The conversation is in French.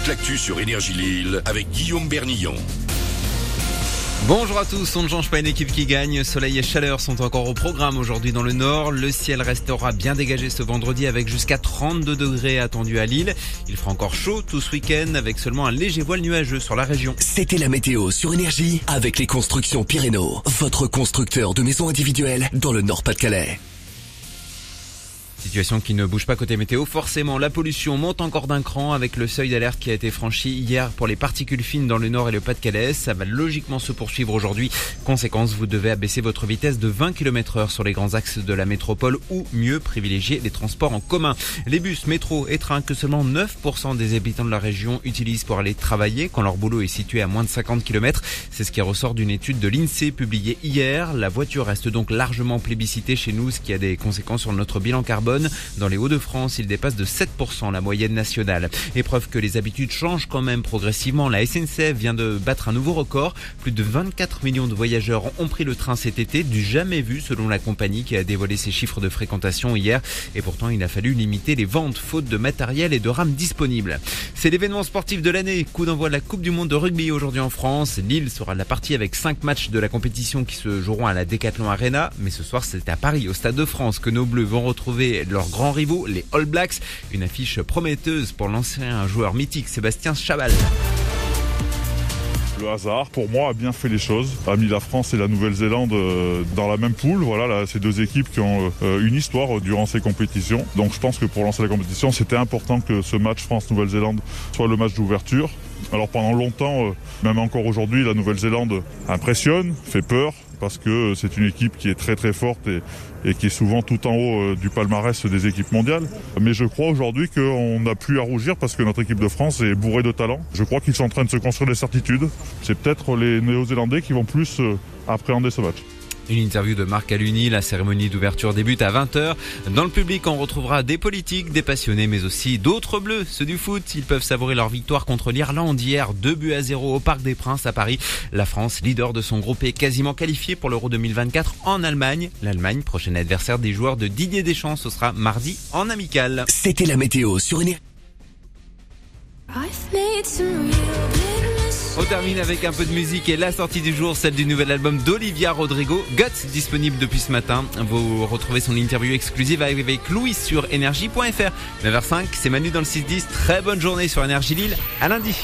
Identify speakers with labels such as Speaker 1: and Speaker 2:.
Speaker 1: toute l'actu sur Énergie Lille avec Guillaume Bernillon.
Speaker 2: Bonjour à tous, on ne change pas une équipe qui gagne. Soleil et chaleur sont encore au programme aujourd'hui dans le nord. Le ciel restera bien dégagé ce vendredi avec jusqu'à 32 degrés attendus à Lille. Il fera encore chaud tout ce week-end avec seulement un léger voile nuageux sur la région.
Speaker 3: C'était la météo sur Énergie avec les constructions Pyrénées, votre constructeur de maisons individuelles dans le Nord-Pas-de-Calais.
Speaker 2: Situation qui ne bouge pas côté météo. Forcément, la pollution monte encore d'un cran avec le seuil d'alerte qui a été franchi hier pour les particules fines dans le nord et le Pas-de-Calais. Ça va logiquement se poursuivre aujourd'hui. Conséquence, vous devez abaisser votre vitesse de 20 km heure sur les grands axes de la métropole ou mieux privilégier les transports en commun. Les bus, métro et trains que seulement 9% des habitants de la région utilisent pour aller travailler quand leur boulot est situé à moins de 50 km. C'est ce qui ressort d'une étude de l'INSEE publiée hier. La voiture reste donc largement plébiscitée chez nous, ce qui a des conséquences sur notre bilan carbone. Dans les Hauts-de-France, il dépasse de 7% la moyenne nationale. Épreuve que les habitudes changent quand même progressivement. La SNCF vient de battre un nouveau record. Plus de 24 millions de voyageurs ont pris le train cet été, du jamais vu selon la compagnie qui a dévoilé ses chiffres de fréquentation hier. Et pourtant, il a fallu limiter les ventes faute de matériel et de rames disponibles. C'est l'événement sportif de l'année. Coup d'envoi de la Coupe du Monde de rugby aujourd'hui en France. Lille sera la partie avec 5 matchs de la compétition qui se joueront à la Decathlon Arena. Mais ce soir, c'est à Paris, au Stade de France, que nos Bleus vont retrouver leurs grands rivaux, les All Blacks. Une affiche prometteuse pour l'ancien joueur mythique Sébastien Chabal.
Speaker 4: Le hasard, pour moi, a bien fait les choses. A mis la France et la Nouvelle-Zélande euh, dans la même poule. Voilà, là, ces deux équipes qui ont euh, une histoire durant ces compétitions. Donc, je pense que pour lancer la compétition, c'était important que ce match France-Nouvelle-Zélande soit le match d'ouverture. Alors, pendant longtemps, euh, même encore aujourd'hui, la Nouvelle-Zélande impressionne, fait peur, parce que c'est une équipe qui est très très forte et, qui est souvent tout en haut euh, du palmarès des équipes mondiales. Mais je crois aujourd'hui qu'on n'a plus à rougir parce que notre équipe de France est bourrée de talent. Je crois qu'ils sont en train de se construire des certitudes. C'est peut-être les Néo-Zélandais qui vont plus euh, appréhender ce match.
Speaker 2: Une interview de Marc Aluni, la cérémonie d'ouverture débute à 20h. Dans le public, on retrouvera des politiques, des passionnés, mais aussi d'autres bleus, ceux du foot. Ils peuvent savourer leur victoire contre l'Irlande hier, 2 buts à 0 au Parc des Princes à Paris. La France, leader de son groupe, est quasiment qualifiée pour l'Euro 2024 en Allemagne. L'Allemagne, prochain adversaire des joueurs de Didier Deschamps, ce sera mardi en amical.
Speaker 3: C'était la météo sur Énergie.
Speaker 2: On termine avec un peu de musique et la sortie du jour, celle du nouvel album d'Olivia Rodrigo, Guts, disponible depuis ce matin. Vous retrouvez son interview exclusive avec Louis sur énergie.fr. 9h05, c'est Manu dans le 6-10. Très bonne journée sur Énergie Lille. À lundi.